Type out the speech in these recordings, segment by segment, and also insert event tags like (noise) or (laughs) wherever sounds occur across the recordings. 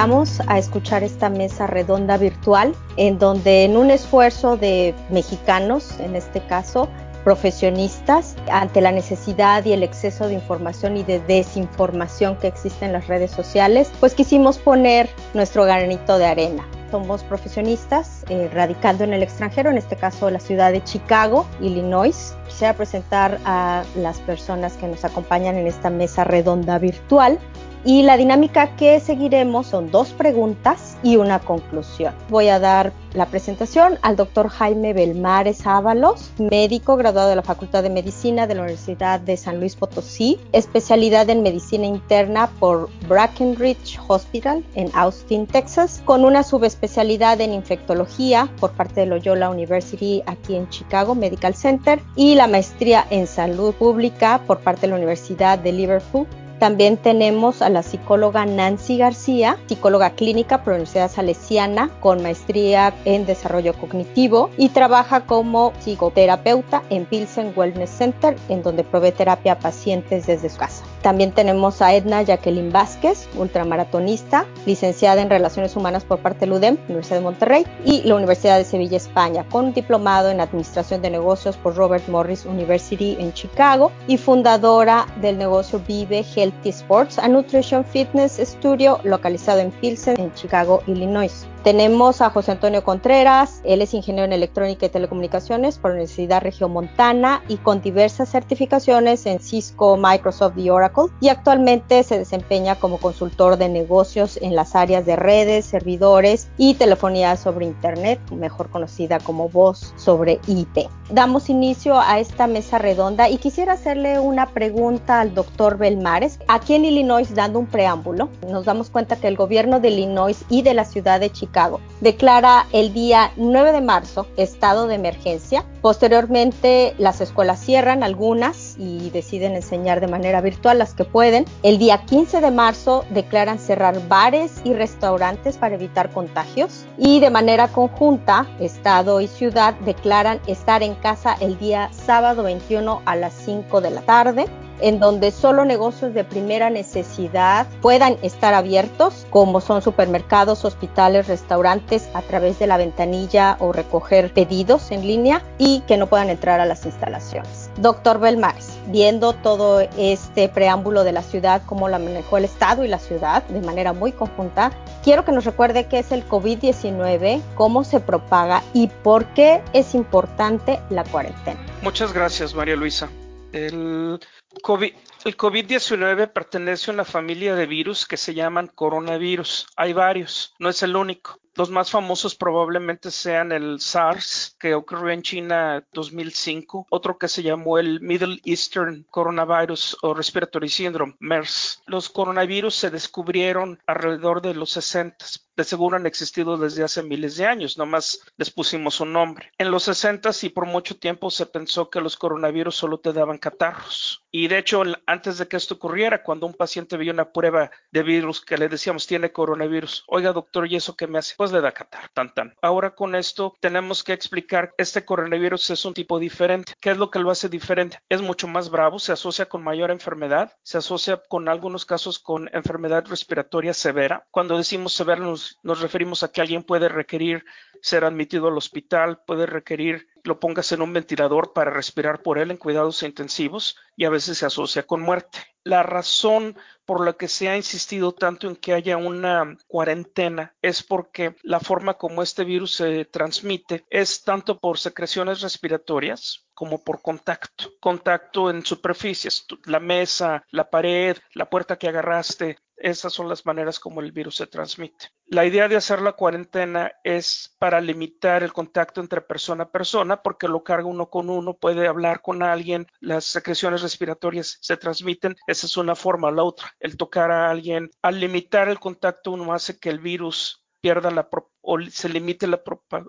invitamos a escuchar esta mesa redonda virtual en donde en un esfuerzo de mexicanos, en este caso, profesionistas ante la necesidad y el exceso de información y de desinformación que existe en las redes sociales, pues quisimos poner nuestro granito de arena. Somos profesionistas eh, radicando en el extranjero, en este caso la ciudad de Chicago, Illinois. Quisiera presentar a las personas que nos acompañan en esta mesa redonda virtual. Y la dinámica que seguiremos son dos preguntas y una conclusión. Voy a dar la presentación al doctor Jaime Belmares Ábalos, médico graduado de la Facultad de Medicina de la Universidad de San Luis Potosí, especialidad en medicina interna por Brackenridge Hospital en Austin, Texas, con una subespecialidad en infectología por parte de Loyola University aquí en Chicago Medical Center y la maestría en salud pública por parte de la Universidad de Liverpool también tenemos a la psicóloga Nancy García, psicóloga clínica por la Universidad Salesiana con maestría en desarrollo cognitivo y trabaja como psicoterapeuta en Pilsen Wellness Center, en donde provee terapia a pacientes desde su casa. También tenemos a Edna Jacqueline Vázquez, ultramaratonista, licenciada en Relaciones Humanas por parte de UDEM, Universidad de Monterrey, y la Universidad de Sevilla, España, con un diplomado en Administración de Negocios por Robert Morris University en Chicago y fundadora del negocio Vive Healthy Sports, a Nutrition Fitness Studio localizado en Pilsen, en Chicago, Illinois. Tenemos a José Antonio Contreras, él es ingeniero en electrónica y telecomunicaciones por la Universidad Regiomontana y con diversas certificaciones en Cisco, Microsoft y Oracle y actualmente se desempeña como consultor de negocios en las áreas de redes, servidores y telefonía sobre Internet, mejor conocida como voz sobre IP. Damos inicio a esta mesa redonda y quisiera hacerle una pregunta al doctor Belmares. Aquí en Illinois, dando un preámbulo, nos damos cuenta que el gobierno de Illinois y de la ciudad de Chicago Declara el día 9 de marzo estado de emergencia. Posteriormente las escuelas cierran algunas y deciden enseñar de manera virtual las que pueden. El día 15 de marzo declaran cerrar bares y restaurantes para evitar contagios. Y de manera conjunta, Estado y ciudad declaran estar en casa el día sábado 21 a las 5 de la tarde en donde solo negocios de primera necesidad puedan estar abiertos, como son supermercados, hospitales, restaurantes, a través de la ventanilla o recoger pedidos en línea y que no puedan entrar a las instalaciones. Doctor Belmares, viendo todo este preámbulo de la ciudad, cómo la manejó el Estado y la ciudad de manera muy conjunta, quiero que nos recuerde qué es el COVID-19, cómo se propaga y por qué es importante la cuarentena. Muchas gracias, María Luisa. El El COVID-19 pertenece a una familia de virus que se llaman coronavirus. Hay varios, no es el único. Los más famosos probablemente sean el SARS, que ocurrió en China 2005, otro que se llamó el Middle Eastern Coronavirus o Respiratory Syndrome, MERS. Los coronavirus se descubrieron alrededor de los 60. De seguro han existido desde hace miles de años, nomás les pusimos un nombre. En los 60 y por mucho tiempo se pensó que los coronavirus solo te daban catarros. Y de hecho, antes de que esto ocurriera, cuando un paciente veía una prueba de virus que le decíamos tiene coronavirus, oiga doctor, ¿y eso qué me hace? Pues le da catar, tan tan. Ahora con esto tenemos que explicar este coronavirus es un tipo diferente. ¿Qué es lo que lo hace diferente? Es mucho más bravo, se asocia con mayor enfermedad, se asocia con algunos casos con enfermedad respiratoria severa. Cuando decimos severa nos, nos referimos a que alguien puede requerir ser admitido al hospital, puede requerir lo pongas en un ventilador para respirar por él en cuidados intensivos y a veces se asocia con muerte. La razón por la que se ha insistido tanto en que haya una cuarentena es porque la forma como este virus se transmite es tanto por secreciones respiratorias como por contacto. Contacto en superficies, la mesa, la pared, la puerta que agarraste, esas son las maneras como el virus se transmite. La idea de hacer la cuarentena es para limitar el contacto entre persona a persona, porque lo carga uno con uno, puede hablar con alguien, las secreciones respiratorias se transmiten, esa es una forma. La otra, el tocar a alguien, al limitar el contacto uno hace que el virus pierda la o se limite la,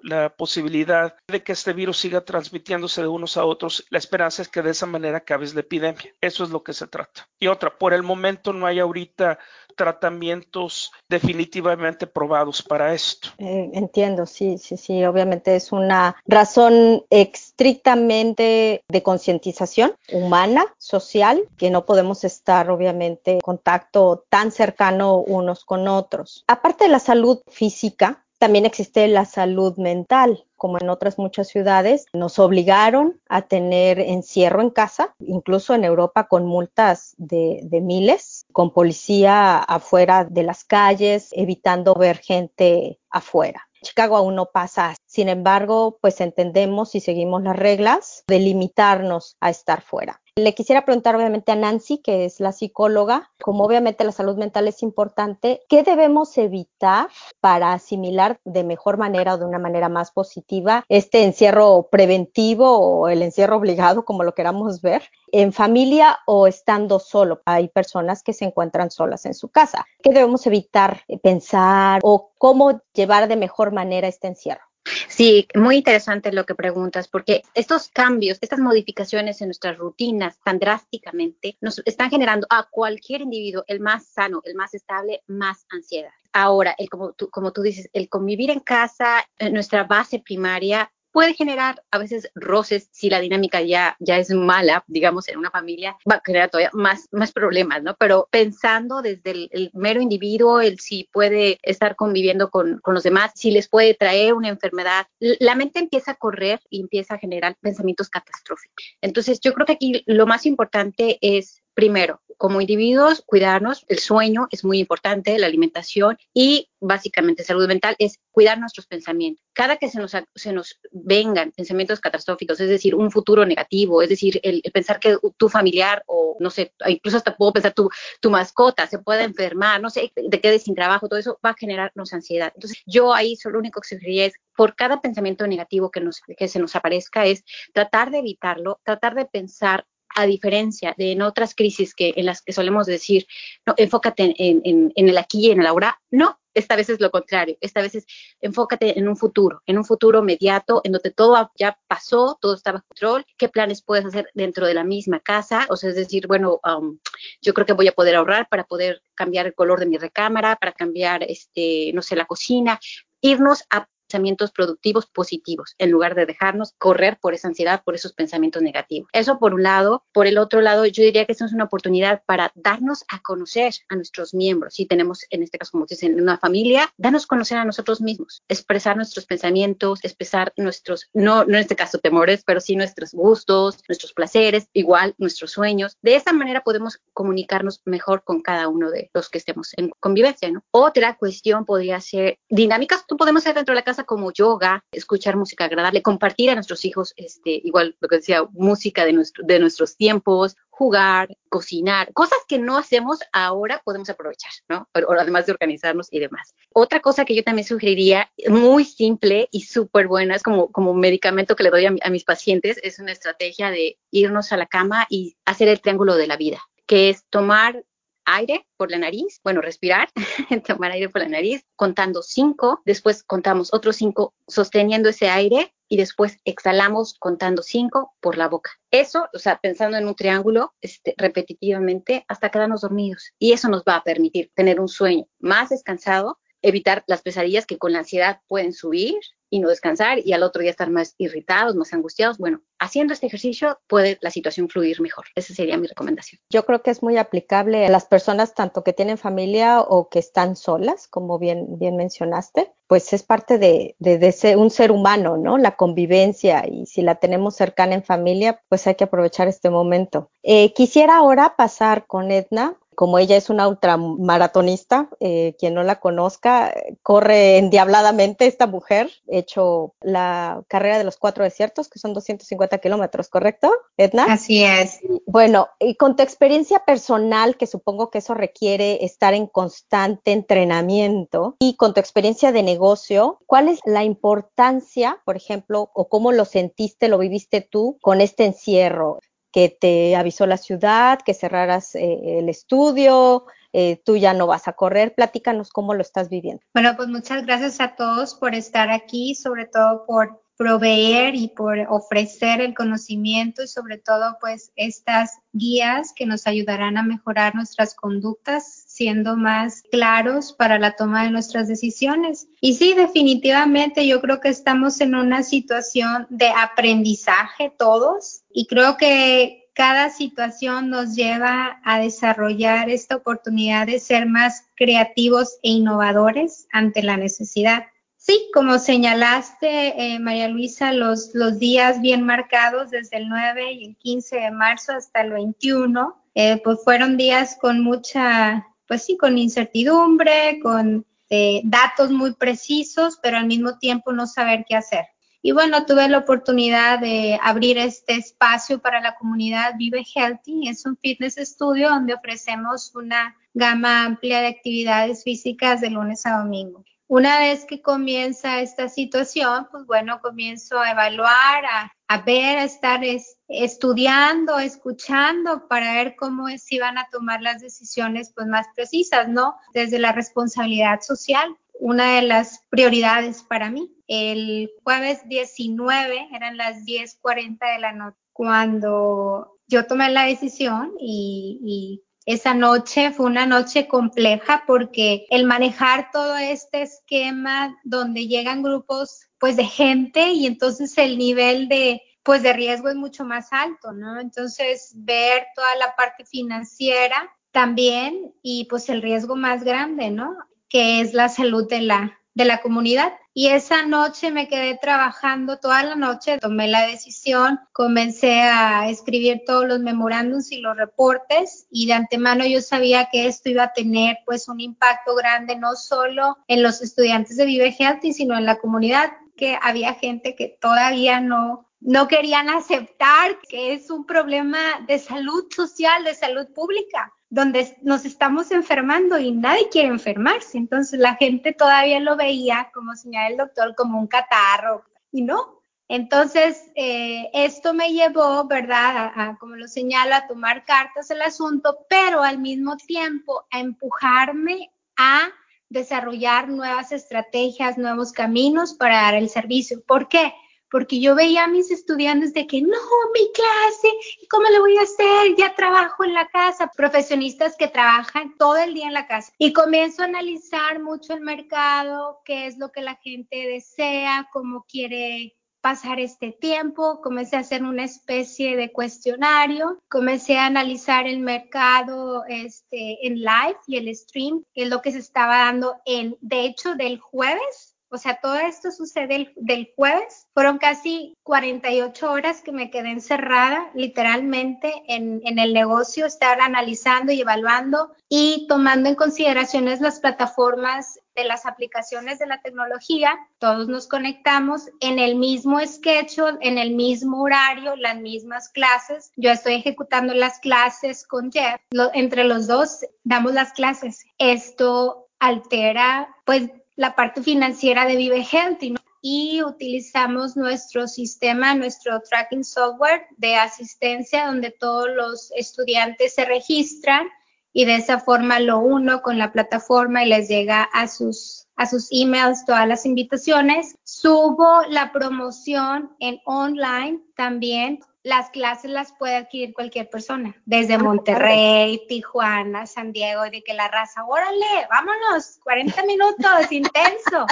la, posibilidad de que este virus siga transmitiéndose de unos a otros. La esperanza es que de esa manera acabe la epidemia. Eso es lo que se trata. Y otra, por el momento no hay ahorita tratamientos definitivamente probados para esto. Eh, entiendo, sí, sí, sí, obviamente es una razón estrictamente de concientización humana, social, que no podemos estar obviamente en contacto tan cercano unos con otros. Aparte de la salud física, también existe la salud mental, como en otras muchas ciudades. Nos obligaron a tener encierro en casa, incluso en Europa con multas de, miles, con policía afuera de las calles, evitando ver gente afuera. Chicago aún no pasa. Sin embargo, pues entendemos y seguimos las reglas de limitarnos a estar fuera. Le quisiera preguntar obviamente a Nancy, que es la psicóloga, como obviamente la salud mental es importante, ¿qué debemos evitar para asimilar de mejor manera o de una manera más positiva este encierro preventivo o el encierro obligado, como lo queramos ver, en familia o estando solo? Hay personas que se encuentran solas en su casa. ¿Qué debemos evitar pensar o cómo llevar de mejor manera este encierro? Sí, muy interesante lo que preguntas, porque estos cambios, estas modificaciones en nuestras rutinas tan drásticamente nos están generando a cualquier individuo, el más sano, el más estable, más ansiedad. Ahora, el, como, tú, como tú dices, el convivir en casa, nuestra base primaria puede generar a veces roces si la dinámica ya, ya es mala, digamos, en una familia, va a crear todavía más, más problemas, ¿no? Pero pensando desde el, mero individuo, el si puede estar conviviendo con, con, los demás, si les puede traer una enfermedad, la mente empieza a correr y empieza a generar pensamientos catastróficos. Entonces, yo creo que aquí lo más importante es primero, como individuos, cuidarnos, el sueño es muy importante, la alimentación y básicamente salud mental es cuidar nuestros pensamientos. Cada que se nos, se nos vengan pensamientos catastróficos, es decir, un futuro negativo, es decir, el, pensar que tu familiar o no sé, incluso hasta puedo pensar tu, tu mascota se puede enfermar, no sé, te quedes sin trabajo, todo eso va a generarnos ansiedad. Entonces, yo ahí solo lo único que sugeriría es por cada pensamiento negativo que, nos, que se nos aparezca es tratar de evitarlo, tratar de pensar a diferencia de en otras crisis que en las que solemos decir, no, enfócate en, en, en, el aquí y en el ahora, no, esta vez es lo contrario, esta vez es enfócate en un futuro, en un futuro inmediato, en donde todo ya pasó, todo está bajo control, qué planes puedes hacer dentro de la misma casa, o sea, es decir, bueno, um, yo creo que voy a poder ahorrar para poder cambiar el color de mi recámara, para cambiar, este, no sé, la cocina, irnos a pensamientos productivos positivos, en lugar de dejarnos correr por esa ansiedad, por esos pensamientos negativos. Eso por un lado. Por el otro lado, yo diría que eso es una oportunidad para darnos a conocer a nuestros miembros. Si tenemos, en este caso, como dicen, una familia, darnos a conocer a nosotros mismos, expresar nuestros pensamientos, expresar nuestros, no, no en este caso temores, pero sí nuestros gustos, nuestros placeres, igual nuestros sueños. De esa manera podemos comunicarnos mejor con cada uno de los que estemos en convivencia, ¿no? Otra cuestión podría ser dinámicas, tú podemos hacer dentro de la casa como yoga, escuchar música agradable, compartir a nuestros hijos, este, igual lo que decía, música de, nuestro, de nuestros tiempos, jugar, cocinar, cosas que no hacemos ahora podemos aprovechar, ¿no? Además de organizarnos y demás. Otra cosa que yo también sugeriría, muy simple y súper buena, es como, como medicamento que le doy a, a mis pacientes, es una estrategia de irnos a la cama y hacer el triángulo de la vida, que es tomar aire por la nariz, bueno, respirar, (laughs) tomar aire por la nariz, contando cinco, después contamos otros cinco sosteniendo ese aire y después exhalamos contando cinco por la boca. Eso, o sea, pensando en un triángulo este, repetitivamente hasta quedarnos dormidos. Y eso nos va a permitir tener un sueño más descansado, evitar las pesadillas que con la ansiedad pueden subir y no descansar y al otro día estar más irritados, más angustiados. Bueno, haciendo este ejercicio puede la situación fluir mejor. Esa sería mi recomendación. Yo creo que es muy aplicable a las personas tanto que tienen familia o que están solas, como bien, bien mencionaste, pues es parte de, de, ser un ser humano, ¿no? La convivencia y si la tenemos cercana en familia, pues hay que aprovechar este momento. Eh, quisiera ahora pasar con Edna como ella es una ultramaratonista, eh, quien no la conozca, corre endiabladamente esta mujer, hecho la carrera de los cuatro desiertos, que son 250 kilómetros, ¿correcto, Edna? Así es. Bueno, y con tu experiencia personal, que supongo que eso requiere estar en constante entrenamiento, y con tu experiencia de negocio, ¿cuál es la importancia, por ejemplo, o cómo lo sentiste, lo viviste tú con este encierro? Que te avisó la ciudad, que cerraras eh, el estudio, eh, tú ya no vas a correr. Platícanos cómo lo estás viviendo. Bueno, pues muchas gracias a todos por estar aquí, sobre todo por proveer y por ofrecer el conocimiento y sobre todo pues estas guías que nos ayudarán a mejorar nuestras conductas siendo más claros para la toma de nuestras decisiones. Y sí, definitivamente yo creo que estamos en una situación de aprendizaje todos y creo que cada situación nos lleva a desarrollar esta oportunidad de ser más creativos e innovadores ante la necesidad. Sí, como señalaste, eh, María Luisa, los, los días bien marcados desde el 9 y el 15 de marzo hasta el 21, eh, pues fueron días con mucha, pues sí, con incertidumbre, con eh, datos muy precisos, pero al mismo tiempo no saber qué hacer. Y bueno, tuve la oportunidad de abrir este espacio para la comunidad Vive Healthy. Es un fitness estudio donde ofrecemos una gama amplia de actividades físicas de lunes a domingo. Una vez que comienza esta situación, pues bueno, comienzo a evaluar, a, ver, a estar estudiando, escuchando para ver cómo se iban a tomar las decisiones pues más precisas, ¿no? Desde la responsabilidad social, una de las prioridades para mí. El jueves 19 eran las 10:40 de la noche cuando yo tomé la decisión y, y esa noche fue una noche compleja porque el manejar todo este esquema donde llegan grupos pues de gente y entonces el nivel de pues de riesgo es mucho más alto, ¿no? Entonces ver toda la parte financiera también y pues el riesgo más grande, ¿no? Que es la salud de la de la comunidad. Y esa noche me quedé trabajando toda la noche, tomé la decisión, comencé a escribir todos los memorándums y los reportes y de antemano yo sabía que esto iba a tener pues un impacto grande no solo en los estudiantes de Vive sino en la comunidad, que había gente que todavía no no querían aceptar que es un problema de salud social, de salud pública donde nos estamos enfermando y nadie quiere enfermarse. Entonces la gente todavía lo veía, como señala el doctor, como un catarro y no. Entonces, eh, esto me llevó, ¿verdad?, a, como lo señala, a tomar cartas el asunto, pero al mismo tiempo a empujarme a desarrollar nuevas estrategias, nuevos caminos para dar el servicio. ¿Por qué? Porque yo veía a mis estudiantes de que no, mi clase, ¿cómo le voy a hacer? Ya trabajo en la casa, profesionistas que trabajan todo el día en la casa. Y comienzo a analizar mucho el mercado, qué es lo que la gente desea, cómo quiere pasar este tiempo, comencé a hacer una especie de cuestionario, comencé a analizar el mercado este, en live y el stream, que es lo que se estaba dando en, de hecho, del jueves o sea, todo esto sucede del jueves. Fueron casi 48 horas que me quedé encerrada, literalmente, en, en el negocio, estar analizando y evaluando y tomando en consideraciones las plataformas de las aplicaciones de la tecnología, todos nos conectamos en el mismo schedule, en el mismo horario, las mismas clases. Yo estoy ejecutando las clases con Jeff. entre los dos damos las clases. Esto altera, pues, la parte financiera de Vive Healthy, Y utilizamos nuestro sistema, nuestro tracking software de asistencia donde todos los estudiantes se registran y de esa forma lo uno con la plataforma y les llega a sus, a sus emails todas las invitaciones. Subo la promoción en online también las clases las puede adquirir cualquier persona, desde ah, Monterrey, Tijuana, San Diego, de que la raza, órale, vámonos, 40 (laughs) minutos, intenso.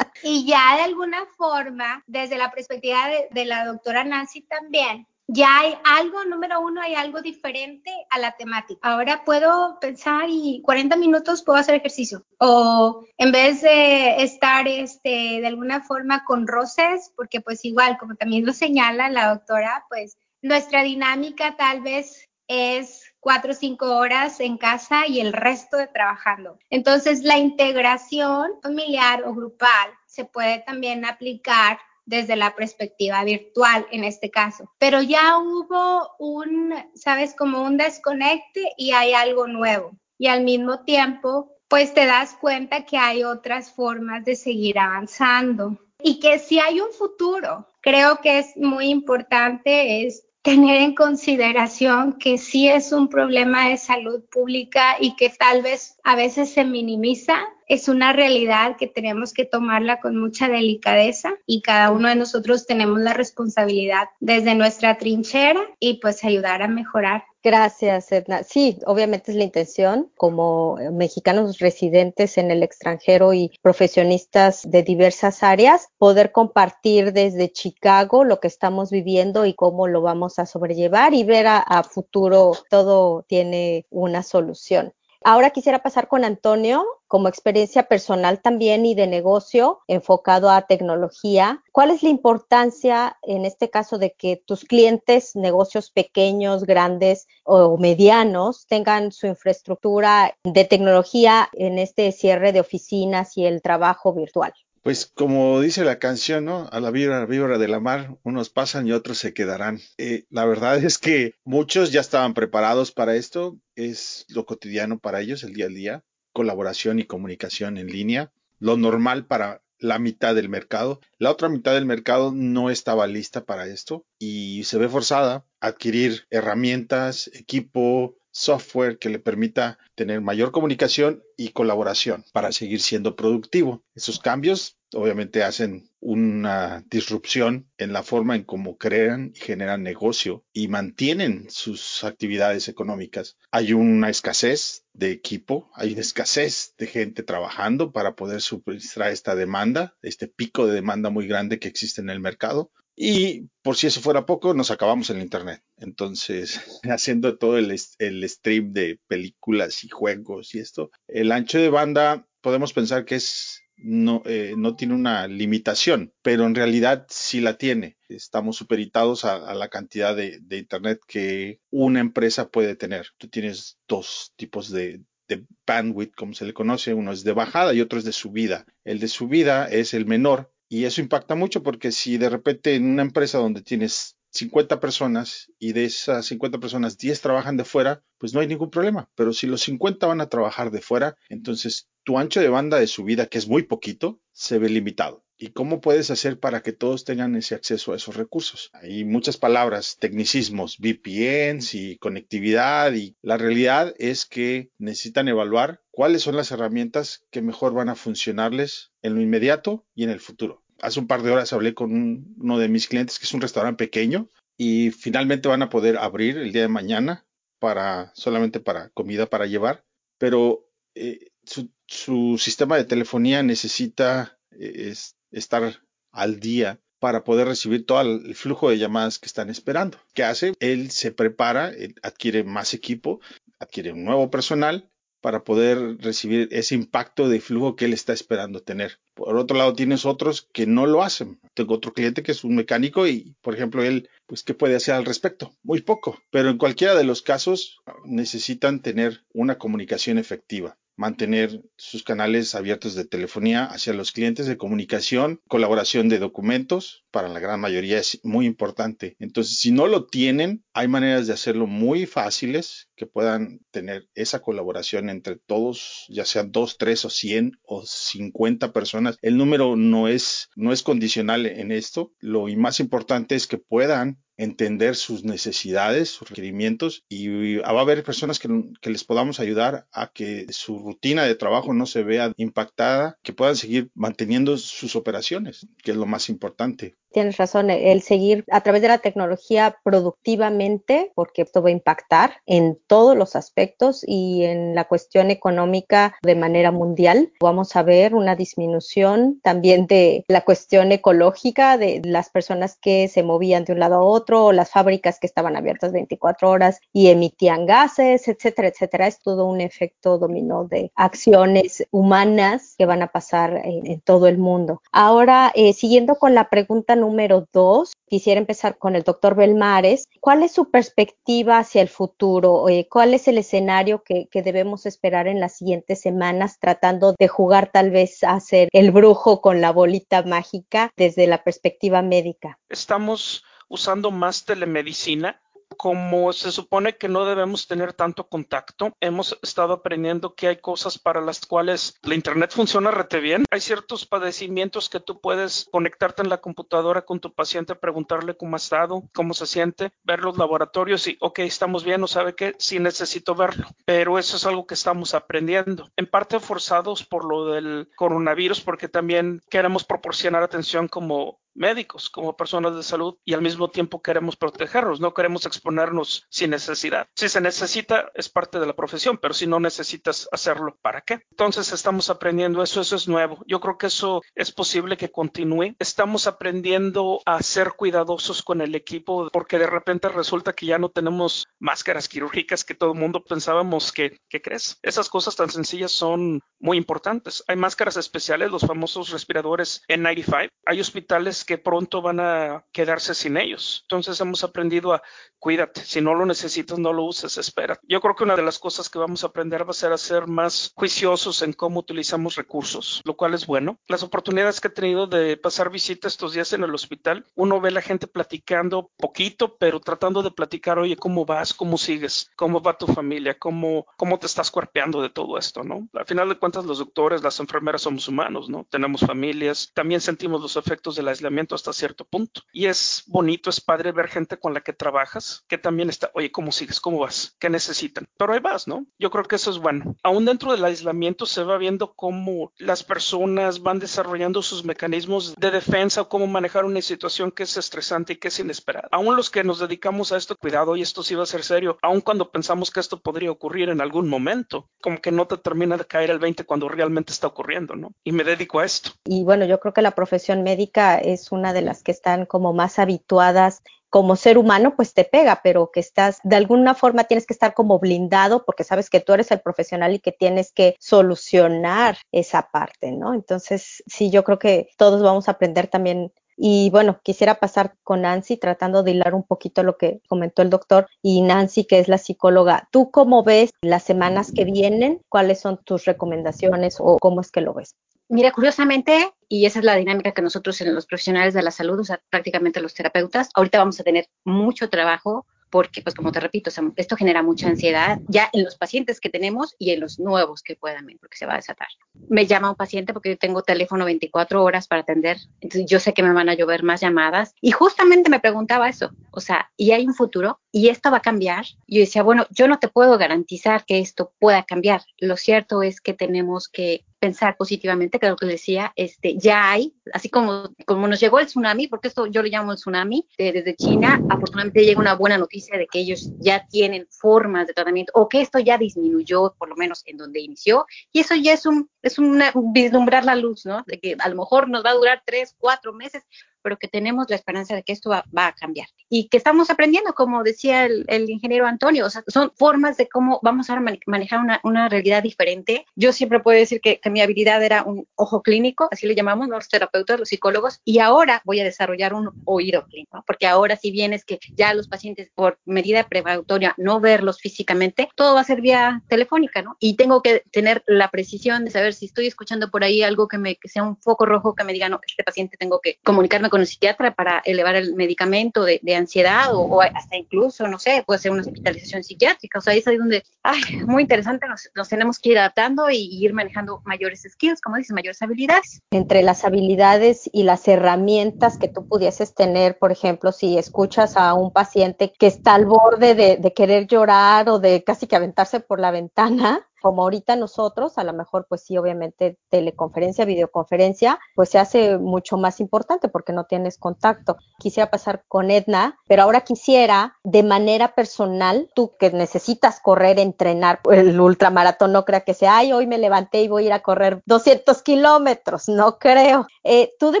Y ya de alguna forma, desde la perspectiva de, de la doctora Nancy también, ya hay algo, número uno, hay algo diferente a la temática. Ahora puedo pensar y 40 minutos puedo hacer ejercicio. O en vez de estar este, de alguna forma con roces, porque pues igual, como también lo señala la doctora, pues nuestra dinámica tal vez es cuatro o cinco horas en casa y el resto de trabajando. Entonces, la integración familiar o grupal se puede también aplicar desde la perspectiva virtual en este caso. Pero ya hubo un, sabes, como un desconecte y hay algo nuevo. Y al mismo tiempo, pues te das cuenta que hay otras formas de seguir avanzando y que si hay un futuro. Creo que es muy importante es tener en consideración que sí es un problema de salud pública y que tal vez a veces se minimiza es una realidad que tenemos que tomarla con mucha delicadeza y cada uno de nosotros tenemos la responsabilidad desde nuestra trinchera y pues ayudar a mejorar Gracias, Edna. Sí, obviamente es la intención, como mexicanos residentes en el extranjero y profesionistas de diversas áreas, poder compartir desde Chicago lo que estamos viviendo y cómo lo vamos a sobrellevar y ver a, a futuro todo tiene una solución. Ahora quisiera pasar con Antonio como experiencia personal también y de negocio enfocado a tecnología. ¿Cuál es la importancia en este caso de que tus clientes, negocios pequeños, grandes o medianos, tengan su infraestructura de tecnología en este cierre de oficinas y el trabajo virtual? Pues como dice la canción, ¿no? A la víbora, víbora de la mar, unos pasan y otros se quedarán. Eh, la verdad (laughs) es que muchos ya estaban preparados para esto, es lo cotidiano para ellos, el día a día, colaboración y comunicación en línea, lo normal para la mitad del mercado. La otra mitad del mercado no estaba lista para esto y se ve forzada a adquirir herramientas, equipo, software que le permita tener mayor comunicación y colaboración para seguir siendo productivo. Esos cambios obviamente hacen una disrupción en la forma en cómo crean y generan negocio y mantienen sus actividades económicas. Hay una escasez de equipo, hay una escasez de gente trabajando para poder suministrar esta demanda, este pico de demanda muy grande que existe en el mercado. Y por si eso fuera poco, nos acabamos el Internet. Entonces, (laughs) haciendo todo el, el, stream de películas y juegos y esto, el ancho de banda podemos pensar que es no, eh, no tiene una limitación, pero en realidad sí la tiene. Estamos superitados a, la cantidad de, de, Internet que una empresa puede tener. Tú tienes dos tipos de, de bandwidth, como se le conoce, uno es de bajada y otro es de subida. El de subida es el menor y eso impacta mucho porque si de repente en una empresa donde tienes 50 personas y de esas 50 personas 10 trabajan de fuera, pues no hay ningún problema. Pero si los 50 van a trabajar de fuera, entonces tu ancho de banda de subida, que es muy poquito, se ve limitado. ¿Y cómo puedes hacer para que todos tengan ese acceso a esos recursos? Hay muchas palabras, tecnicismos, VPNs y conectividad y la realidad es que necesitan evaluar cuáles son las herramientas que mejor van a funcionarles en lo inmediato y en el futuro. Hace un par de horas hablé con uno de mis clientes que es un restaurante pequeño y finalmente van a poder abrir el día de mañana para solamente para comida para llevar, pero eh, su, sistema de telefonía necesita eh, estar al día para poder recibir todo el flujo de llamadas que están esperando. ¿Qué hace? Él se prepara, adquiere más equipo, adquiere un nuevo personal para poder recibir ese impacto de flujo que él está esperando tener. Por otro lado, tienes otros que no lo hacen. Tengo otro cliente que es un mecánico y, por ejemplo, él, pues, ¿qué puede hacer al respecto? Muy poco. Pero en cualquiera de los casos necesitan tener una comunicación efectiva mantener sus canales abiertos de telefonía hacia los clientes de comunicación, colaboración de documentos, para la gran mayoría es muy importante. Entonces, si no lo tienen, hay maneras de hacerlo muy fáciles que puedan tener esa colaboración entre todos, ya sean dos, tres o cien o cincuenta personas. El número no es, no es condicional en esto. Lo más importante es que puedan entender sus necesidades, sus requerimientos y va a haber personas que, que, les podamos ayudar a que su rutina de trabajo no se vea impactada, que puedan seguir manteniendo sus operaciones, que es lo más importante tienes razón, el seguir a través de la tecnología productivamente, porque esto va a impactar en todos los aspectos y en la cuestión económica de manera mundial. Vamos a ver una disminución también de la cuestión ecológica de las personas que se movían de un lado a otro o las fábricas que estaban abiertas 24 horas y emitían gases, etcétera, etcétera. Es todo un efecto dominó de acciones humanas que van a pasar en, todo el mundo. Ahora, eh, siguiendo con la pregunta número dos, quisiera empezar con el doctor Belmares. ¿Cuál es su perspectiva hacia el futuro? Eh, ¿Cuál es el escenario que, que, debemos esperar en las siguientes semanas, tratando de jugar tal vez a ser el brujo con la bolita mágica desde la perspectiva médica? Estamos usando más telemedicina como se supone que no debemos tener tanto contacto, hemos estado aprendiendo que hay cosas para las cuales la internet funciona rete bien. Hay ciertos padecimientos que tú puedes conectarte en la computadora con tu paciente, preguntarle cómo ha estado, cómo se siente, ver los laboratorios y, ok, estamos bien o sabe que sí necesito verlo. Pero eso es algo que estamos aprendiendo. En parte forzados por lo del coronavirus, porque también queremos proporcionar atención como médicos, como personas de salud y al mismo tiempo queremos protegernos, no queremos exponernos sin necesidad. Si se necesita, es parte de la profesión, pero si no necesitas hacerlo, ¿para qué? Entonces estamos aprendiendo eso, eso es nuevo. Yo creo que eso es posible que continúe. Estamos aprendiendo a ser cuidadosos con el equipo porque de repente resulta que ya no tenemos máscaras quirúrgicas que todo el mundo pensábamos que, ¿qué crees? Esas cosas tan sencillas son muy importantes. Hay máscaras especiales, los famosos respiradores N95. Hay hospitales que pronto van a quedarse sin ellos. Entonces hemos aprendido a cuídate, si no lo necesitas no lo uses, espera. Yo creo que una de las cosas que vamos a aprender va a ser a ser más juiciosos en cómo utilizamos recursos, lo cual es bueno. Las oportunidades que he tenido de pasar visita estos días en el hospital, uno ve a la gente platicando poquito, pero tratando de platicar, oye, ¿cómo vas? ¿Cómo sigues? ¿Cómo va tu familia? ¿Cómo, cómo te estás cuerpeando de todo esto? ¿no? Al final de cuentas, los doctores, las enfermeras somos humanos, ¿no? Tenemos familias, también sentimos los efectos del aislamiento hasta cierto punto. Y es bonito, es padre ver gente con la que trabajas, que también está, oye, ¿cómo sigues? ¿Cómo vas? ¿Qué necesitan? Pero ahí vas, ¿no? Yo creo que eso es bueno. Aún dentro del aislamiento se va viendo cómo las personas van desarrollando sus mecanismos de defensa o cómo manejar una situación que es estresante y que es inesperada. Aún los que nos dedicamos a esto, cuidado, y esto sí va a ser serio, aún cuando pensamos que esto podría ocurrir en algún momento, como que no te termina de caer el 20 cuando realmente está ocurriendo, ¿no? Y me dedico a esto. Y bueno, yo creo que la profesión médica es una de las que están como más habituadas como ser humano, pues te pega, pero que estás, de alguna forma tienes que estar como blindado porque sabes que tú eres el profesional y que tienes que solucionar esa parte, ¿no? Entonces, sí, yo creo que todos vamos a aprender también. Y bueno, quisiera pasar con Nancy tratando de hilar un poquito lo que comentó el doctor y Nancy, que es la psicóloga. ¿Tú cómo ves las semanas que vienen? ¿Cuáles son tus recomendaciones o cómo es que lo ves? Mira, curiosamente, y esa es la dinámica que nosotros en los profesionales de la salud, o sea, prácticamente los terapeutas, ahorita vamos a tener mucho trabajo porque, pues como te repito, esto genera mucha ansiedad ya en los pacientes que tenemos y en los nuevos que puedan venir, porque se va a desatar. Me llama un paciente porque yo tengo teléfono 24 horas para atender, entonces yo sé que me van a llover más llamadas y justamente me preguntaba eso, o sea, ¿y hay un futuro? ¿Y esto va a cambiar? Yo decía, bueno, yo no te puedo garantizar que esto pueda cambiar. Lo cierto es que tenemos que pensar positivamente, que lo que decía, este, ya hay, así como, como nos llegó el tsunami, porque esto yo le llamo el tsunami, desde China, afortunadamente llega una buena noticia de que ellos ya tienen formas de tratamiento, o que esto ya disminuyó, por lo menos en donde inició, y eso ya es un, es una, vislumbrar la luz, ¿no? De que a lo mejor nos va a durar tres, cuatro meses, pero que tenemos la esperanza de que esto va, a cambiar. Y que estamos aprendiendo, como decía el, ingeniero Antonio, o sea, son formas de cómo vamos a manejar una, realidad diferente. Yo siempre puedo decir que, mi habilidad era un ojo clínico, así lo llamamos los terapeutas, los psicólogos, y ahora voy a desarrollar un oído clínico, porque ahora si bien es que ya los pacientes por medida precautoria no verlos físicamente, todo va a ser vía telefónica, ¿no? Y tengo que tener la precisión de saber si estoy escuchando por ahí algo que me que sea un foco rojo que me diga, no, este paciente tengo que comunicarme con con psiquiatra para elevar el medicamento de, ansiedad o, hasta incluso, no sé, puede ser una hospitalización psiquiátrica. O sea, es ahí donde, ay, muy interesante, nos, tenemos que ir adaptando y, ir manejando mayores skills, como dices, mayores habilidades. Entre las habilidades y las herramientas que tú pudieses tener, por ejemplo, si escuchas a un paciente que está al borde de, de querer llorar o de casi que aventarse por la ventana, como ahorita nosotros, a lo mejor pues sí, obviamente teleconferencia, videoconferencia, pues se hace mucho más importante porque no tienes contacto. Quisiera pasar con Edna, pero ahora quisiera de manera personal, tú que necesitas correr, entrenar el ultramaratón, no crea que sea, ay, hoy me levanté y voy a ir a correr 200 kilómetros, no creo. Eh, tú de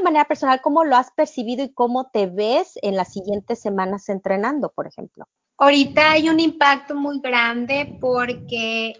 manera personal, ¿cómo lo has percibido y cómo te ves en las siguientes semanas entrenando, por ejemplo? Ahorita hay un impacto muy grande porque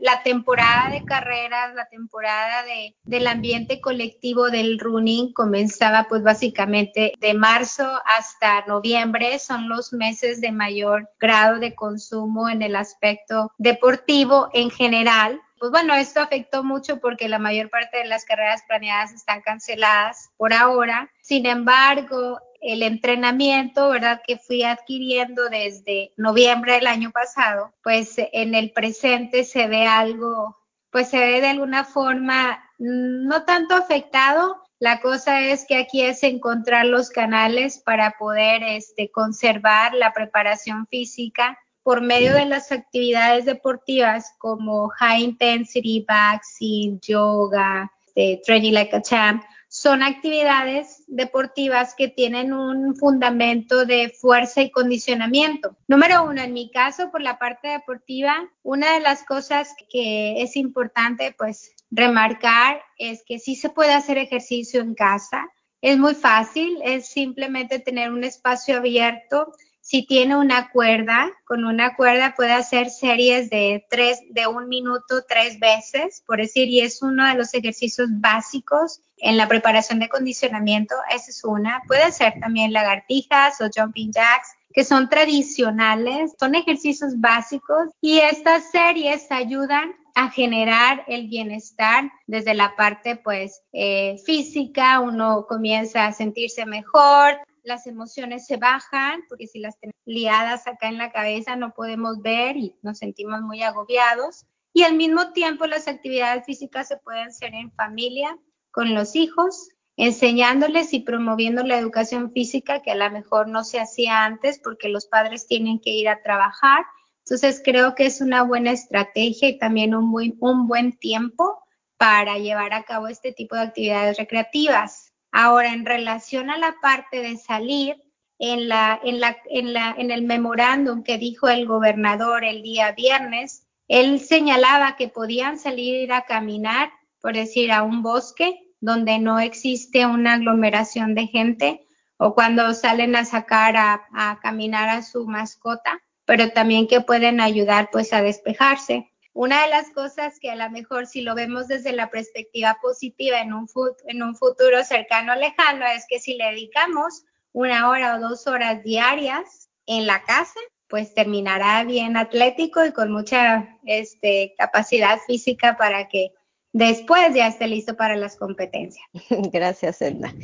la temporada de carreras, la temporada de, del ambiente colectivo del running comenzaba pues básicamente de marzo hasta noviembre, son los meses de mayor grado de consumo en el aspecto deportivo en general pues bueno, esto afectó mucho porque la mayor parte de las carreras planeadas están canceladas por ahora. Sin embargo, el entrenamiento, ¿verdad? Que fui adquiriendo desde noviembre del año pasado, pues en el presente se ve algo, pues se ve de alguna forma no tanto afectado. La cosa es que aquí es encontrar los canales para poder este, conservar la preparación física por medio de las actividades deportivas como high intensity, boxing, yoga, este, training like a champ, son actividades deportivas que tienen un fundamento de fuerza y condicionamiento. Número uno, en mi caso, por la parte deportiva, una de las cosas que es importante, pues, remarcar es que sí se puede hacer ejercicio en casa. Es muy fácil, es simplemente tener un espacio abierto si tiene una cuerda, con una cuerda puede hacer series de tres, de un minuto tres veces, por decir, y es uno de los ejercicios básicos en la preparación de condicionamiento. Esa es una. Puede hacer también lagartijas o jumping jacks que son tradicionales, son ejercicios básicos y estas series ayudan a generar el bienestar desde la parte pues eh, física, uno comienza a sentirse mejor, las emociones se bajan, porque si las tenemos liadas acá en la cabeza no podemos ver y nos sentimos muy agobiados. Y al mismo tiempo las actividades físicas se pueden hacer en familia, con los hijos, enseñándoles y promoviendo la educación física que a lo mejor no se hacía antes porque los padres tienen que ir a trabajar. Entonces creo que es una buena estrategia y también un buen, un buen tiempo para llevar a cabo este tipo de actividades recreativas. Ahora, en relación a la parte de salir, en, la, en, la, en, la, en el memorándum que dijo el gobernador el día viernes, él señalaba que podían salir a caminar, por decir, a un bosque donde no existe una aglomeración de gente o cuando salen a sacar a, a caminar a su mascota, pero también que pueden ayudar pues a despejarse. Una de las cosas que a lo mejor si lo vemos desde la perspectiva positiva en un, en un futuro cercano o lejano es que si le dedicamos una hora o dos horas diarias en la casa, pues terminará bien atlético y con mucha este, capacidad física para que después ya esté listo para las competencias. (laughs) Gracias, Edna.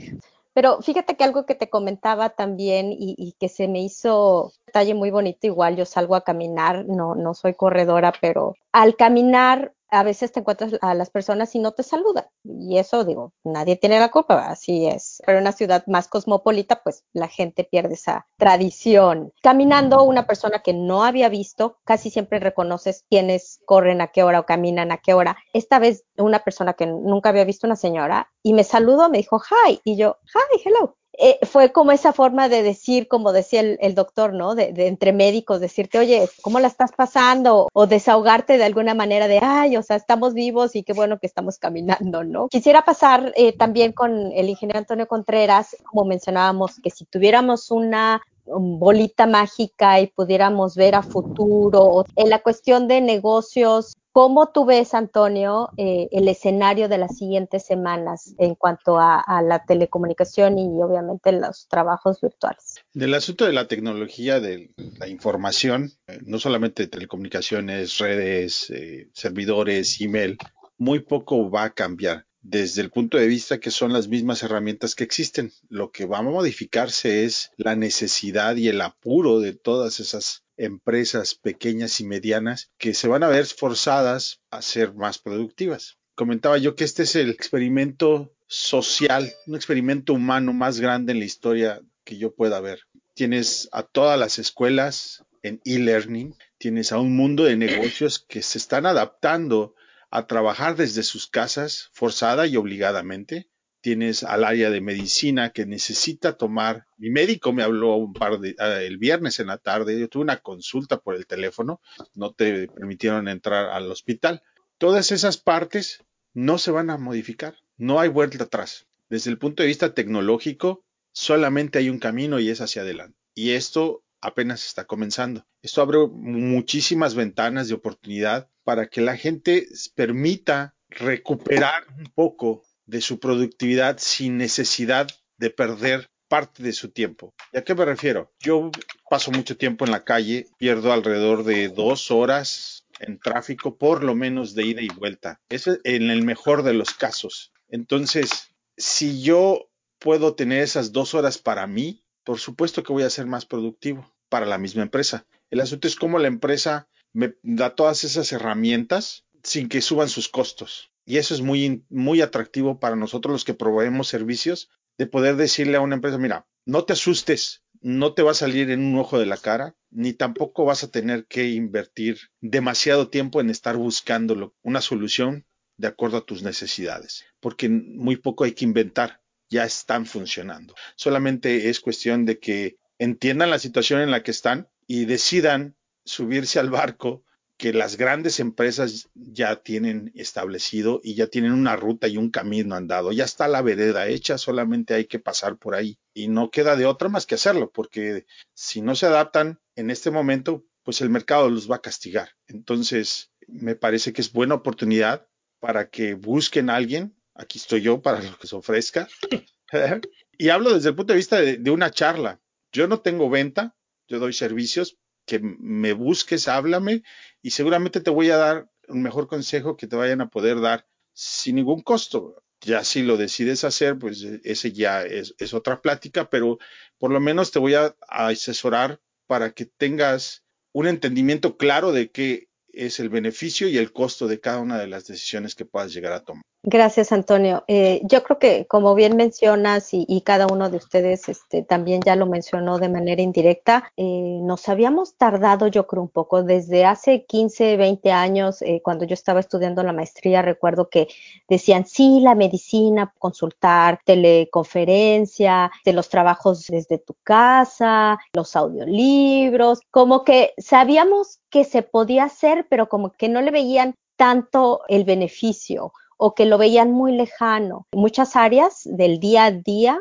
Pero fíjate que algo que te comentaba también y, que se me hizo detalle muy bonito, igual yo salgo a caminar, no, no soy corredora, pero al caminar a veces te encuentras a las personas y no te saludan. Y eso digo, nadie tiene la culpa, así es. Pero en una ciudad más cosmopolita, pues la gente pierde esa tradición. Caminando, una persona que no había visto, casi siempre reconoces quiénes corren a qué hora o caminan a qué hora. Esta vez una persona que nunca había visto una señora y me saludó, me dijo, hi, y yo, hi, hello. Eh, fue como esa forma de decir, como decía el, doctor, ¿no? De, entre médicos, decirte, oye, ¿cómo la estás pasando? O desahogarte de alguna manera de, ay, o sea, estamos vivos y qué bueno que estamos caminando, ¿no? Quisiera pasar eh, también con el ingeniero Antonio Contreras, como mencionábamos, que si tuviéramos una bolita mágica y pudiéramos ver a futuro en la cuestión de negocios, ¿Cómo tú ves, Antonio, eh, el escenario de las siguientes semanas en cuanto a, la telecomunicación y obviamente los trabajos virtuales? Del asunto de la tecnología, de la información, eh, no solamente telecomunicaciones, redes, eh, servidores, email, muy poco va a cambiar desde el punto de vista que son las mismas herramientas que existen. Lo que va a modificarse es la necesidad y el apuro de todas esas empresas pequeñas y medianas que se van a ver forzadas a ser más productivas. Comentaba yo que este es el experimento social, un experimento humano más grande en la historia que yo pueda ver. Tienes a todas las escuelas en e-learning, tienes a un mundo de negocios que se están adaptando a trabajar desde sus casas forzada y obligadamente, tienes al área de medicina que necesita tomar. Mi médico me habló ah, el viernes en la tarde, yo tuve una consulta por el teléfono, no te permitieron entrar al hospital. Todas esas partes no se van a modificar, no hay vuelta atrás. Desde el punto de vista tecnológico, solamente hay un camino y es hacia adelante. Y esto apenas está comenzando. Esto abre muchísimas ventanas de oportunidad para que la gente permita recuperar un poco de su productividad sin necesidad de perder parte de su tiempo. ¿Y a qué me refiero? Yo paso mucho tiempo en la calle, pierdo alrededor de dos horas en tráfico, por lo menos de ida y vuelta. Eso en el mejor de los casos. Entonces, si yo puedo tener esas dos horas para mí, por supuesto que voy a ser más productivo para la misma empresa. El asunto es cómo la empresa me da todas esas herramientas sin que suban sus costos. Y eso es muy, muy atractivo para nosotros los que proveemos servicios, de poder decirle a una empresa, mira, no te asustes, no te va a salir en un ojo de la cara, ni tampoco vas a tener que invertir demasiado tiempo en estar buscando una solución de acuerdo a tus necesidades, porque muy poco hay que inventar, ya están funcionando. Solamente es cuestión de que entiendan la situación en la que están y decidan subirse al barco que las grandes empresas ya tienen establecido y ya tienen una ruta y un camino andado. Ya está la vereda hecha, solamente hay que pasar por ahí. Y no queda de otra más que hacerlo, porque si no se adaptan en este momento, pues el mercado los va a castigar. Entonces, me parece que es buena oportunidad para que busquen a alguien. Aquí estoy yo para lo que se ofrezca. (laughs) y hablo desde el punto de vista de, de una charla. Yo no tengo venta, yo doy servicios, que me busques, háblame y seguramente te voy a dar un mejor consejo que te vayan a poder dar sin ningún costo. Ya si lo decides hacer, pues ese ya es, otra plática, pero por lo menos te voy a, a asesorar para que tengas un entendimiento claro de qué es el beneficio y el costo de cada una de las decisiones que puedas llegar a tomar. Gracias, Antonio. Eh, yo creo que, como bien mencionas, y, cada uno de ustedes este, también ya lo mencionó de manera indirecta, eh, nos habíamos tardado, yo creo, un poco. Desde hace 15, 20 años, eh, cuando yo estaba estudiando la maestría, recuerdo que decían, sí, la medicina, consultar, teleconferencia, de los trabajos desde tu casa, los audiolibros, como que sabíamos que se podía hacer, pero como que no le veían tanto el beneficio o que lo veían muy lejano. Muchas áreas del día a día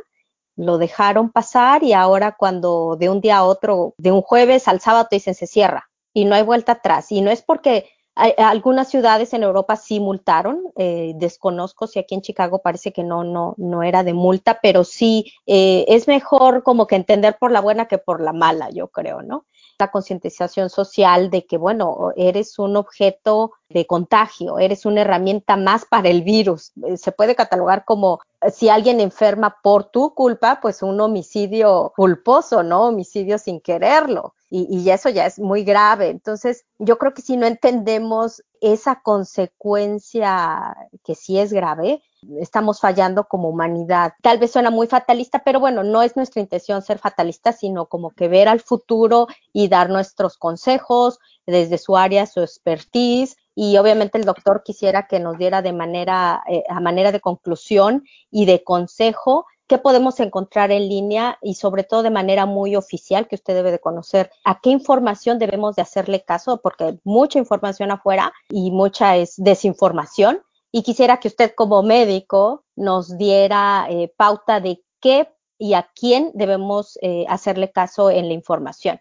lo dejaron pasar y ahora cuando de un día a otro, de un jueves al sábado, dicen se cierra y no hay vuelta atrás. Y no es porque algunas ciudades en Europa sí multaron, eh, desconozco si aquí en Chicago parece que no, no, no era de multa, pero sí eh, es mejor como que entender por la buena que por la mala, yo creo, ¿no? La concientización social de que, bueno, eres un objeto de contagio, eres una herramienta más para el virus. Eh, se puede catalogar como eh, si alguien enferma por tu culpa, pues un homicidio culposo, ¿no? Homicidio sin quererlo. Y, y eso ya es muy grave. Entonces, yo creo que si no entendemos esa consecuencia que sí es grave, estamos fallando como humanidad. Tal vez suena muy fatalista, pero bueno, no es nuestra intención ser fatalista, sino como que ver al futuro y dar nuestros consejos desde su área, su expertise. Y obviamente el doctor quisiera que nos diera de manera, eh, a manera de conclusión y de consejo qué podemos encontrar en línea y sobre todo de manera muy oficial que usted debe de conocer a qué información debemos de hacerle caso porque hay mucha información afuera y mucha es desinformación y quisiera que usted como médico nos diera eh, pauta de qué y a quién debemos eh, hacerle caso en la información.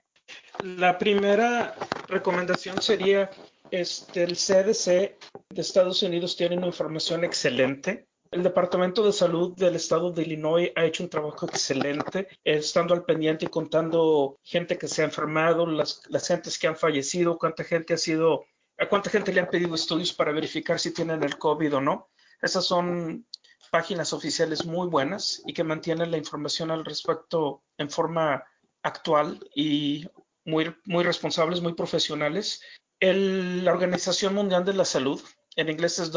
La primera recomendación sería este, el CDC de Estados Unidos tiene una información excelente. El Departamento de Salud del Estado de Illinois ha hecho un trabajo excelente, estando al pendiente y contando gente que se ha enfermado, las, las gentes que han fallecido, cuánta gente ha sido a cuánta gente le han pedido estudios para verificar si tienen el COVID o no. Esas son páginas oficiales muy buenas y que mantienen la información al respecto en forma actual y muy, muy responsables, muy profesionales. la Organización Mundial de la Salud, en inglés es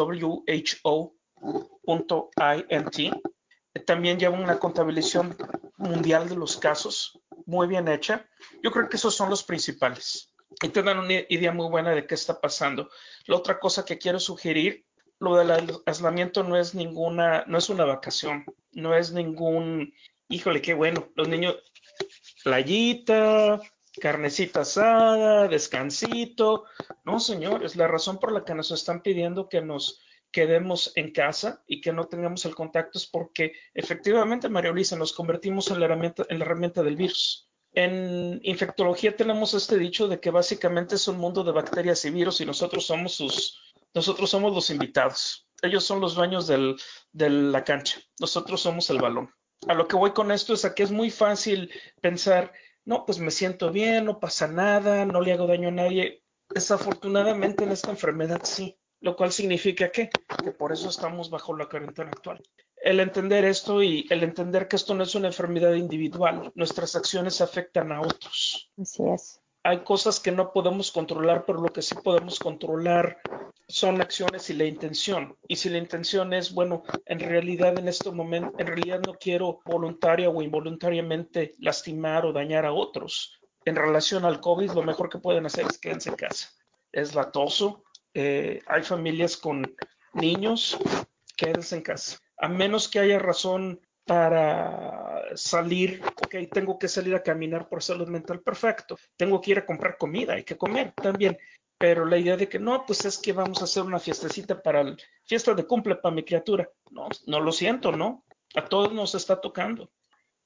WHO.int, también lleva una contabilización mundial de los casos muy bien hecha. Yo creo que esos son los principales y te una idea muy buena de qué está pasando. La otra cosa que quiero sugerir, lo del aislamiento no es ninguna, no es una vacación, no es ningún, híjole, qué bueno, los niños, playita, carnecita asada, descansito. No, señores, la razón por la que nos están pidiendo que nos quedemos en casa y que no tengamos el contacto es porque efectivamente, María Luisa, nos convertimos en la herramienta, del virus. En infectología tenemos este dicho de que básicamente es un mundo de bacterias y virus y nosotros somos nosotros somos los invitados. Ellos son los dueños de la cancha. Nosotros somos el balón. A lo que voy con esto es a que es muy fácil pensar, no, pues me siento bien, no pasa nada, no le hago daño a nadie. Desafortunadamente en esta enfermedad sí, lo cual significa que, que por eso estamos bajo la cuarentena actual. el entender esto y el entender que esto no es una enfermedad individual, nuestras acciones afectan a otros. Así es. Hay cosas que no podemos controlar, pero lo que sí podemos controlar son acciones y la intención. Y si la intención es, bueno, en realidad en este momento, en realidad no quiero voluntaria o involuntariamente lastimar o dañar a otros. En relación al COVID, lo mejor que pueden hacer es quedarse en casa. Es latoso. Eh, hay familias con niños, quédense en casa a menos que haya razón para salir, ok, tengo que salir a caminar por salud mental, perfecto, tengo que ir a comprar comida, hay que comer también, pero la idea de que no, pues es que vamos a hacer una fiestecita para fiesta de cumple para mi criatura, no, no lo siento, ¿no? A todos nos está tocando.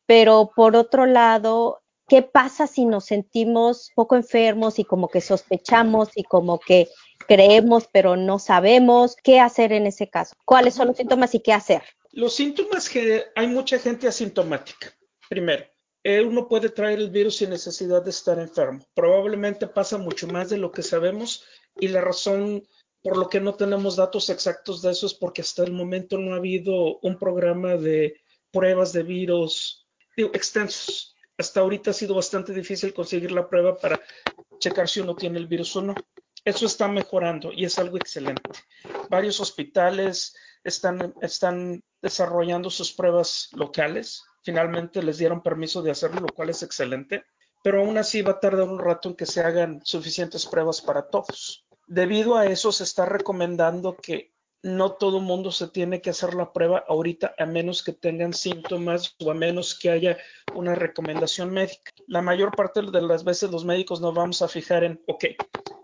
Pero por otro lado, ¿qué pasa si nos sentimos poco enfermos y como que sospechamos y como que creemos pero no sabemos qué hacer en ese caso. ¿Cuáles son los síntomas y qué hacer? Los síntomas que hay mucha gente asintomática. Primero, eh, uno puede traer el virus sin necesidad de estar enfermo. Probablemente pasa mucho más de lo que sabemos y la razón por lo que no tenemos datos exactos de eso es porque hasta el momento no ha habido un programa de pruebas de virus extensos. Hasta ahorita ha sido bastante difícil conseguir la prueba para checar si uno tiene el virus o no. Eso está mejorando y es algo excelente. Varios hospitales están, están desarrollando sus pruebas locales. Finalmente les dieron permiso de hacerlo, lo cual es excelente. Pero aún así va a tardar un rato en que se hagan suficientes pruebas para todos. Debido a eso se está recomendando que no todo mundo se tiene que hacer la prueba ahorita a menos que tengan síntomas o a menos que haya una recomendación médica. La mayor parte de las veces los médicos nos vamos a fijar en, ok,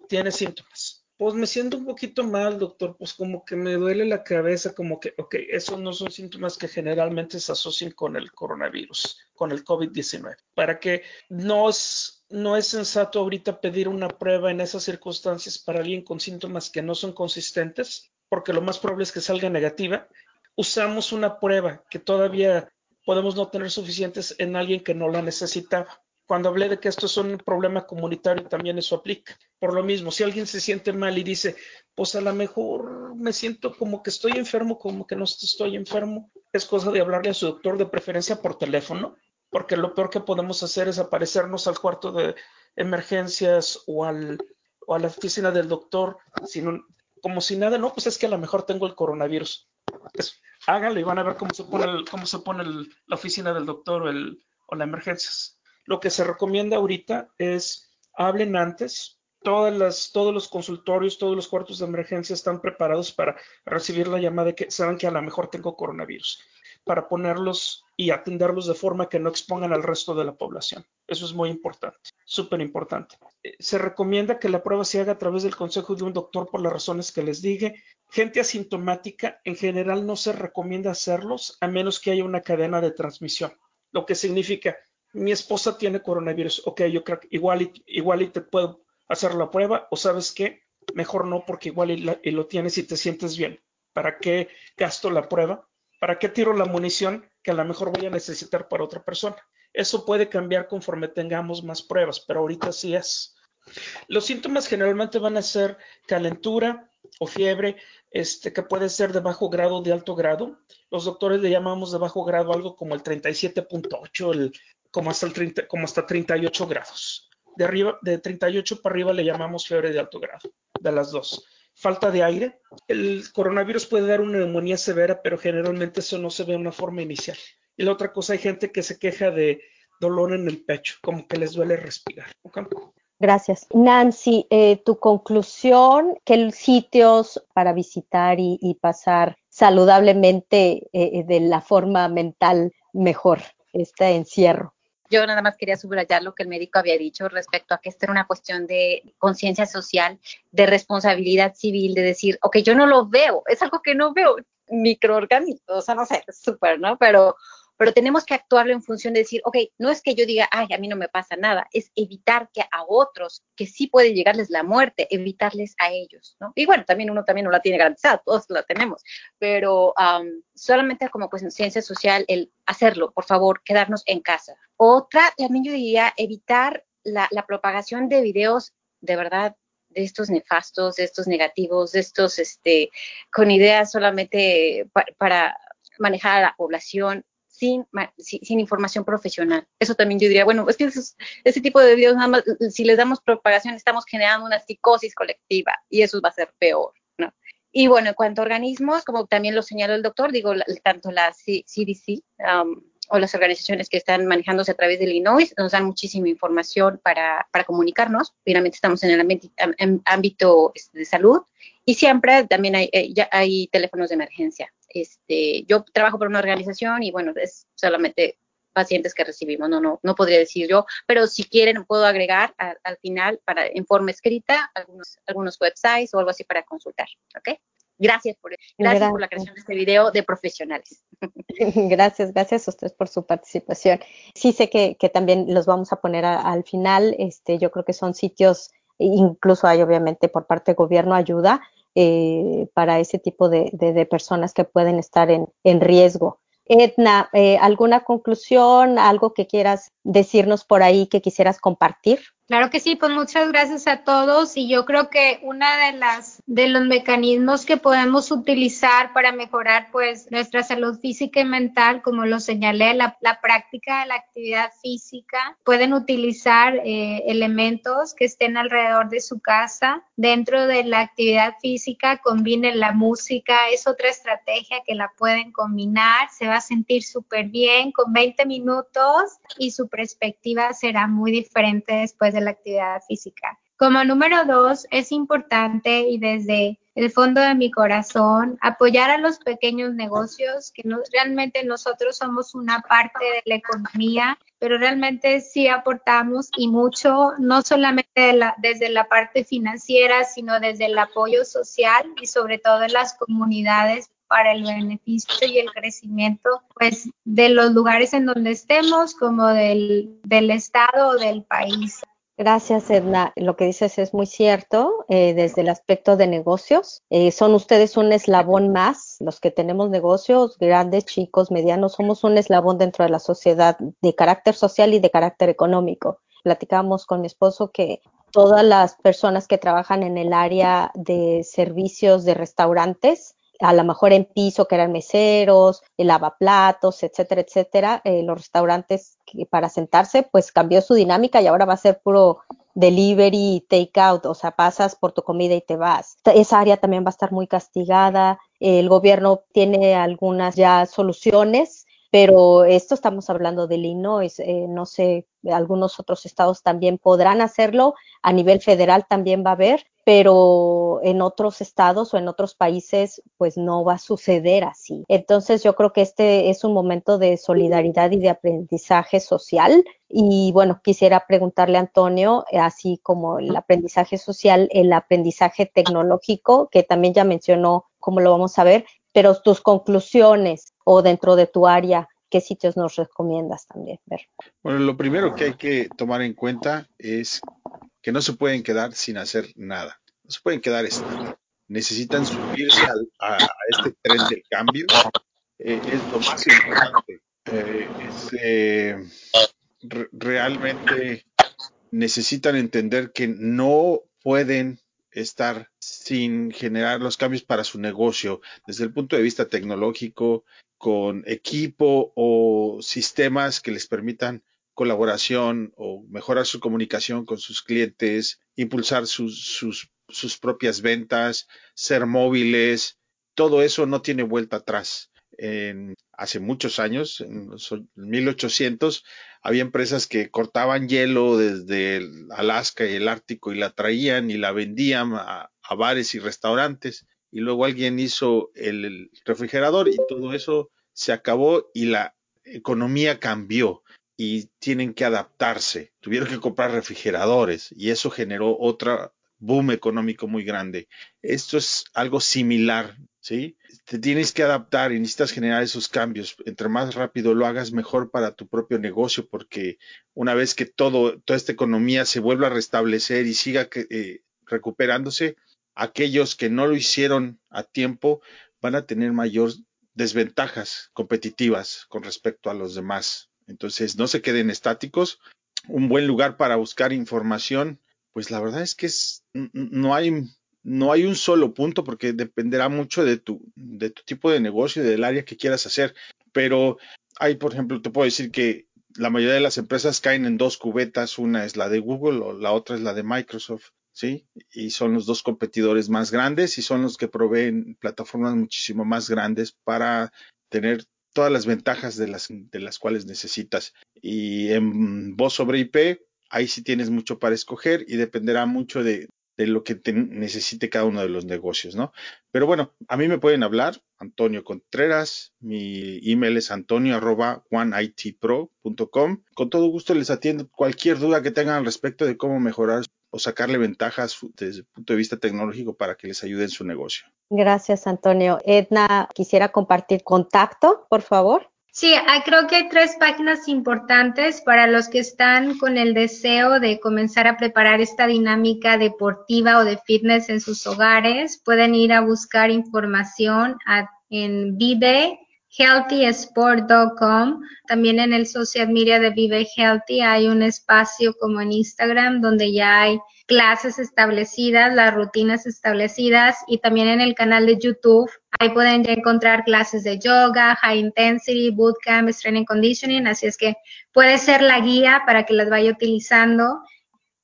tiene síntomas. Pues me siento un poquito mal, doctor, pues como que me duele la cabeza, como que, ok, esos no son síntomas que generalmente se asocian con el coronavirus, con el COVID-19. Para que no es, no es sensato ahorita pedir una prueba en esas circunstancias para alguien con síntomas que no son consistentes, porque lo más probable es que salga negativa. Usamos una prueba que todavía podemos no tener suficientes en alguien que no la necesitaba cuando hablé de que esto es un problema comunitario, también eso aplica. Por lo mismo, si alguien se siente mal y dice, pues a lo mejor me siento como que estoy enfermo, como que no estoy enfermo, es cosa de hablarle a su doctor de preferencia por teléfono, porque lo peor que podemos hacer es aparecernos al cuarto de emergencias o, al, a la oficina del doctor como si nada, no, pues es que a lo mejor tengo el coronavirus. Pues, háganlo y van a ver cómo se pone, cómo se pone la oficina del doctor o, el, o la emergencias. Lo que se recomienda ahorita es hablen antes. Todos los consultorios, todos los cuartos de emergencia están preparados para recibir la llamada de que saben que a lo mejor tengo coronavirus, para ponerlos y atenderlos de forma que no expongan al resto de la población. Eso es muy importante, súper importante. Eh, se recomienda que la prueba se haga a través del consejo de un doctor por las razones que les dije. Gente asintomática, en general no se recomienda hacerlos a menos que haya una cadena de transmisión, lo que significa mi esposa tiene coronavirus, ok, yo creo que igual y, igual y te puedo hacer la prueba, o sabes qué, mejor no, porque igual y, lo tienes y te sientes bien. ¿Para qué gasto la prueba? ¿Para qué tiro la munición que a lo mejor voy a necesitar para otra persona? Eso puede cambiar conforme tengamos más pruebas, pero ahorita sí es. Los síntomas generalmente van a ser calentura o fiebre, este, que puede ser de bajo grado o de alto grado. Los doctores le llamamos de bajo grado algo como el 37.8, el como hasta, el 30, como hasta 38 grados. De, arriba, de 38 para arriba le llamamos fiebre de alto grado, de las dos. Falta de aire. El coronavirus puede dar una neumonía severa, pero generalmente eso no se ve en una forma inicial. Y la otra cosa, hay gente que se queja de dolor en el pecho, como que les duele respirar. Gracias. Nancy, eh, tu conclusión, ¿qué sitios para visitar y, pasar saludablemente eh, de la forma mental mejor este encierro? Yo nada más quería subrayar lo que el médico había dicho respecto a que esta era una cuestión de conciencia social, de responsabilidad civil, de decir, ok, yo no lo veo, es algo que no veo, microorganismos, o sea, no sé, súper, ¿no? Pero pero tenemos que actuarlo en función de decir, ok, no es que yo diga, ay, a mí no me pasa nada, es evitar que a otros, que sí puede llegarles la muerte, evitarles a ellos, ¿no? Y bueno, también uno también no la tiene garantizada, todos la tenemos, pero solamente como conciencia social, el hacerlo, por favor, quedarnos en casa. Otra, también yo diría, evitar la, propagación de videos de verdad de estos nefastos, de estos negativos, de estos, este, con ideas solamente para manejar a la población sin, sin, información profesional. Eso también yo diría, bueno, es que ese tipo de videos nada más, si les damos propagación, estamos generando una psicosis colectiva y eso va a ser peor, ¿no? Y bueno, en cuanto a organismos, como también lo señaló el doctor, digo, tanto la CDC um, o las organizaciones que están manejándose a través del Illinois nos dan muchísima información para, para comunicarnos. Finalmente estamos en el ámbito este, de salud y siempre también hay, eh, ya hay teléfonos de emergencia. Este, yo trabajo por una organización y bueno, es solamente pacientes que recibimos, no, no, no podría decir yo, pero si quieren puedo agregar al final para en forma escrita algunos, algunos websites o algo así para consultar, ¿ok? Gracias por, gracias, por la creación de este video de profesionales. (laughs) Gracias, gracias a ustedes por su participación. Sí sé que, también los vamos a poner al final. Este, yo creo que son sitios, incluso hay obviamente por parte del gobierno ayuda eh, para ese tipo de, personas que pueden estar en, riesgo. Edna, eh, ¿alguna conclusión, algo que quieras decirnos por ahí que quisieras compartir? Claro que sí, pues muchas gracias a todos y yo creo que una de las de los mecanismos que podemos utilizar para mejorar pues nuestra salud física y mental, como lo señalé, la, práctica de la actividad física, pueden utilizar eh, elementos que estén alrededor de su casa. Dentro de la actividad física combinen la música, es otra estrategia que la pueden combinar, se va a sentir súper bien con 20 minutos y su perspectiva será muy diferente después de la actividad física. Como número dos, es importante y desde el fondo de mi corazón apoyar a los pequeños negocios, que realmente nosotros somos una parte de la economía, pero realmente sí aportamos y mucho, no solamente desde la parte financiera, sino desde el apoyo social y sobre todo en las comunidades para el beneficio y el crecimiento pues de los lugares en donde estemos como del, del estado o del país. Gracias, Edna. Lo que dices es muy cierto eh, desde el aspecto de negocios. Eh, son ustedes un eslabón más, los que tenemos negocios, grandes, chicos, medianos, somos un eslabón dentro de la sociedad de carácter social y de carácter económico. Platicamos con mi esposo que todas las personas que trabajan en el área de servicios de restaurantes a lo mejor en piso que eran meseros, el lavaplatos, etcétera, etcétera, eh, los restaurantes para sentarse, pues cambió su dinámica y ahora va a ser puro delivery, take out, o sea, pasas por tu comida y te vas. Esa área también va a estar muy castigada. El gobierno tiene algunas ya soluciones, pero esto estamos hablando de Illinois, eh, no sé, algunos otros estados también podrán hacerlo, a nivel federal también va a haber, pero en otros estados o en otros países pues no va a suceder así. Entonces yo creo que este es un momento de solidaridad y de aprendizaje social y bueno, quisiera preguntarle a Antonio, eh, así como el aprendizaje social, el aprendizaje tecnológico, que también ya mencionó cómo lo vamos a ver, pero tus conclusiones o dentro de tu área, ¿qué sitios nos recomiendas también ver? Bueno, lo primero que hay que tomar en cuenta es que no se pueden quedar sin hacer nada. No se pueden quedar estables. Necesitan subirse a, este tren del cambio. Eh, es lo más importante. Eh, eh, realmente necesitan entender que no pueden estar sin generar los cambios para su negocio desde el punto de vista tecnológico, con equipo o sistemas que les permitan colaboración o mejorar su comunicación con sus clientes, impulsar sus, sus, sus propias ventas, ser móviles, todo eso no tiene vuelta atrás. Hace muchos años, en los 1800, había empresas que cortaban hielo desde el Alaska y el Ártico y la traían y la vendían a, a bares y restaurantes. Y luego alguien hizo el refrigerador y todo eso se acabó y la economía cambió y tienen que adaptarse. Tuvieron que comprar refrigeradores y eso generó otra boom económico muy grande. Esto es algo similar, ¿sí? Te tienes que adaptar y necesitas generar esos cambios. Entre más rápido lo hagas, mejor para tu propio negocio, porque una vez que todo, toda esta economía se vuelva a restablecer y siga eh, recuperándose, aquellos que no lo hicieron a tiempo van a tener mayor desventajas competitivas con respecto a los demás. Entonces, no se queden estáticos. Un buen lugar para buscar información, pues la verdad es que no hay no hay un solo punto porque dependerá mucho de tu, de tu tipo de negocio y del área que quieras hacer. Pero hay, por ejemplo, te puedo decir que la mayoría de las empresas caen en dos cubetas, una es la de Google o la otra es la de Microsoft, ¿sí? Y son los dos competidores más grandes y son los que proveen plataformas muchísimo más grandes para tener todas las ventajas de las, de las cuales necesitas. Y en voz sobre IP, ahí sí tienes mucho para escoger y dependerá mucho de, de lo que necesite cada uno de los negocios, ¿no? Pero bueno, a mí me pueden hablar, Antonio Contreras, mi email es antonio arroba. Con todo gusto les atiendo cualquier duda que tengan al respecto de cómo mejorar o sacarle ventajas desde el punto de vista tecnológico para que les ayude en su negocio. Gracias, Antonio. Edna, quisiera compartir contacto, por favor. Sí, ah, creo que hay tres páginas importantes para los que están con el deseo de comenzar a preparar esta dinámica deportiva o de fitness en sus hogares. Pueden ir a buscar información en Vive healthysport.com. También en el social media de Vive Healthy hay un espacio como en Instagram donde ya hay clases establecidas, las rutinas establecidas y también en el canal de YouTube. Ahí pueden ya encontrar clases de yoga, high intensity, bootcamp, strength and conditioning. Así es que puede ser la guía para que las vaya utilizando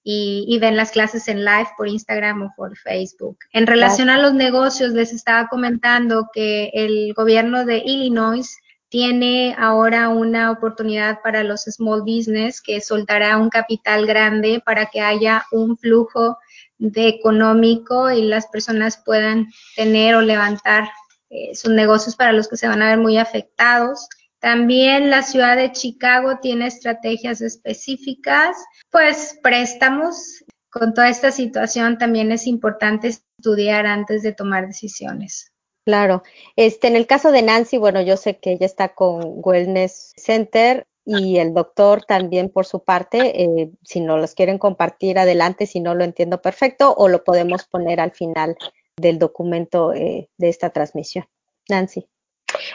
y, y, ven las clases en live por Instagram o por Facebook. En relación a los negocios, les estaba comentando que el gobierno de Illinois tiene ahora una oportunidad para los small business que soltará un capital grande para que haya un flujo de económico y las personas puedan tener o levantar eh, sus negocios para los que se van a ver muy afectados. También la ciudad de Chicago tiene estrategias específicas, pues préstamos. Con toda esta situación también es importante estudiar antes de tomar decisiones. Claro. Este, en el caso de Nancy, bueno, yo sé que ella está con Wellness Center y el doctor también por su parte, eh, si no los quieren compartir adelante, si no lo entiendo perfecto, o lo podemos poner al final del documento eh, de esta transmisión. Nancy.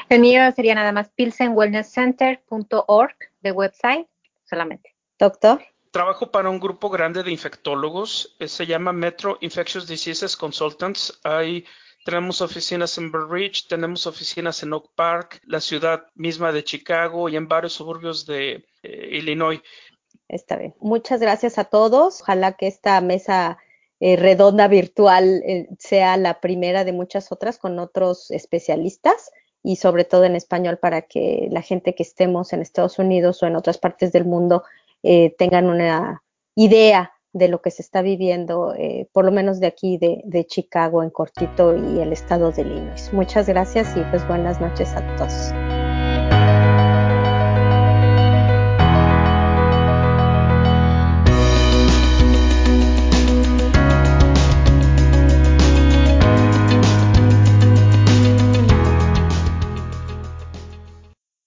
El mío sería nada más pilsenwellnesscenter.org de website solamente. Doctor. Trabajo para un grupo grande de infectólogos, eh, se llama Metro Infectious Diseases Consultants. Hay tenemos oficinas en Ridge, tenemos oficinas en Oak Park, la ciudad misma de Chicago y en varios suburbios de eh, Illinois. Está bien. Muchas gracias a todos. Ojalá que esta mesa eh, redonda virtual eh, sea la primera de muchas otras con otros especialistas y sobre todo en español para que la gente que estemos en Estados Unidos o en otras partes del mundo tengan una idea de lo que se está viviendo, eh, por lo menos de aquí, de, de, Chicago en cortito y el estado de Illinois. Muchas gracias y pues buenas noches a todos.